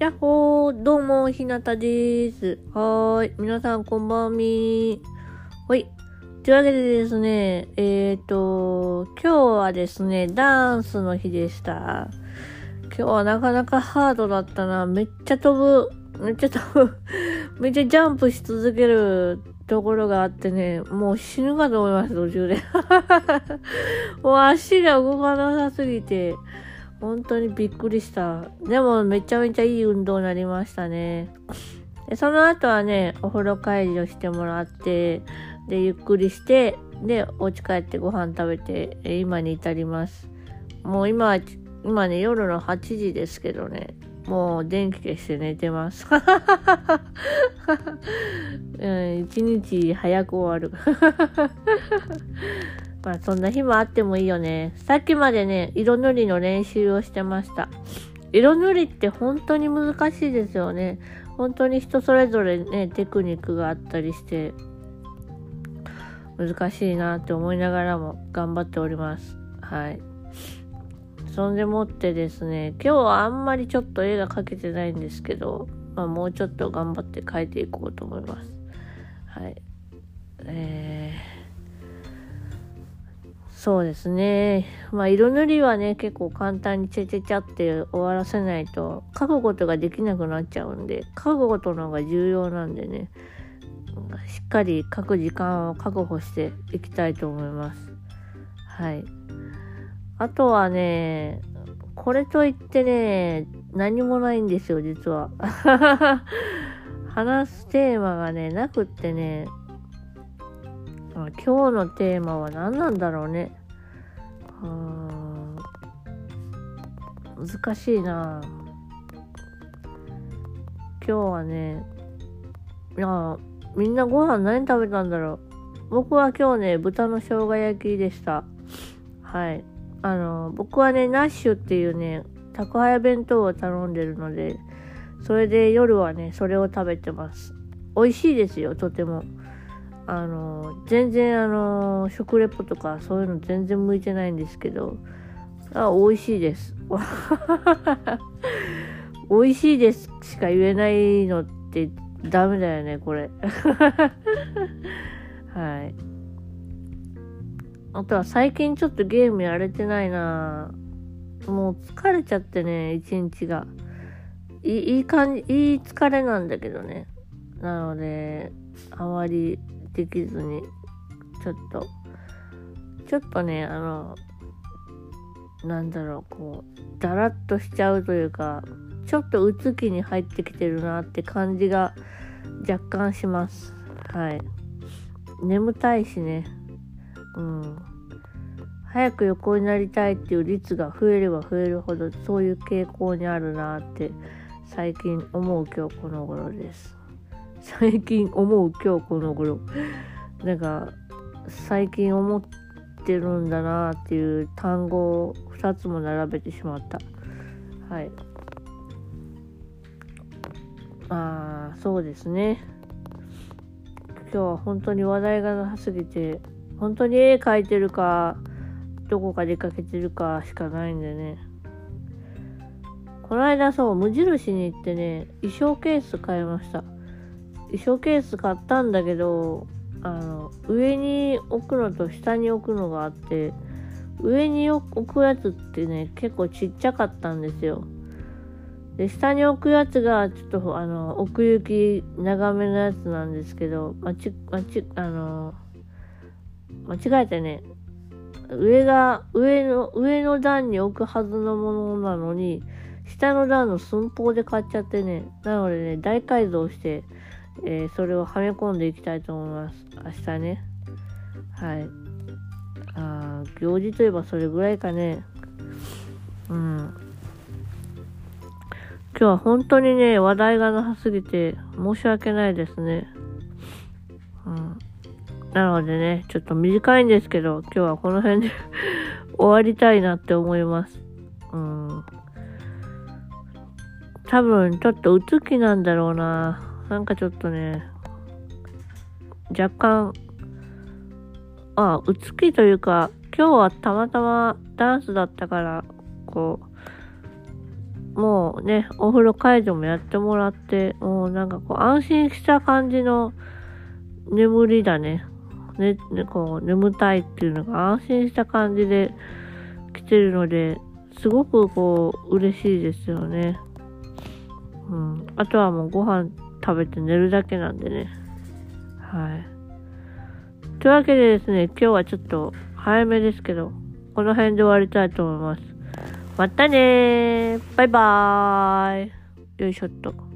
やっほー、どうも、ひなたです。はーい。皆さん、こんばんみほい。というわけでですね、えっ、ー、と、今日はですね、ダンスの日でした。今日はなかなかハードだったな。めっちゃ飛ぶ。めっちゃ飛ぶ。めっちゃジャンプし続けるところがあってね、もう死ぬかと思います、途中で。もう足が動かなさすぎて。本当にびっくりした。でもめちゃめちゃいい運動になりましたね。でその後はね、お風呂帰りをしてもらって、で、ゆっくりして、で、お家帰ってご飯食べて、今に至ります。もう今、今ね、夜の8時ですけどね、もう電気消して寝てます。うん、一日早く終わる。まあそんな日もあってもいいよね。さっきまでね、色塗りの練習をしてました。色塗りって本当に難しいですよね。本当に人それぞれね、テクニックがあったりして、難しいなって思いながらも頑張っております。はい。そんでもってですね、今日はあんまりちょっと絵が描けてないんですけど、まあもうちょっと頑張って描いていこうと思います。はい。えーそうですね。まあ、色塗りはね、結構簡単にチェチェチャって終わらせないと、書くことができなくなっちゃうんで、書くことの方が重要なんでね、しっかり書く時間を確保していきたいと思います。はい。あとはね、これといってね、何もないんですよ、実は。話すテーマがね、なくってね、今日のテーマは何なんだろうねうん。難しいな今日はね、いや、みんなご飯何食べたんだろう。僕は今日ね、豚の生姜焼きでした。はい。あの、僕はね、ナッシュっていうね、宅配弁当を頼んでるので、それで夜はね、それを食べてます。美味しいですよ、とても。あの全然あの食レポとかそういうの全然向いてないんですけどあ美味しいです。美味しいですしか言えないのってダメだよねこれ。はい。あとは最近ちょっとゲームやれてないな。もう疲れちゃってね一日が。いい感じいい疲れなんだけどね。なのであまりできずに、ちょっと、ちょっとね、あの、なんだろう、こう、だらっとしちゃうというか、ちょっとうつ気に入ってきてるなって感じが若干します。はい。眠たいしね。うん。早く横になりたいっていう率が増えれば増えるほどそういう傾向にあるなって最近思う今日この頃です。最近思う今日この頃。なんか最近思ってるんだなっていう単語を2つも並べてしまった。はい。ああそうですね。今日は本当に話題がなさすぎて本当に絵描いてるかどこか出かけてるかしかないんでね。この間そう無印に行ってね衣装ケース買いました。衣装ケース買ったんだけどあの上に置くのと下に置くのがあって上に置くやつってね結構ちっちゃかったんですよ。で下に置くやつがちょっとあの奥行き長めのやつなんですけどまちまちあの間違えてね上が上の上の段に置くはずのものなのに下の段の寸法で買っちゃってねなのでね大改造してえー、それをはめ込んでいきたいと思います。明日ね。はい。あ行事といえばそれぐらいかね。うん。今日は本当にね、話題がなさすぎて申し訳ないですね。うん。なのでね、ちょっと短いんですけど、今日はこの辺で 終わりたいなって思います。うん。多分、ちょっとうつ気なんだろうな。なんかちょっとね、若干、あ、うつきというか、今日はたまたまダンスだったから、こうもうね、お風呂解除もやってもらって、もうなんかこう安心した感じの眠りだね。ね、ねこう眠たいっていうのが安心した感じで来てるので、すごくこう嬉しいですよね。うん。あとはもうご飯食べて寝るだけなんでね。はい。というわけでですね、今日はちょっと早めですけど、この辺で終わりたいと思います。またねーバイバーイよいしょっと。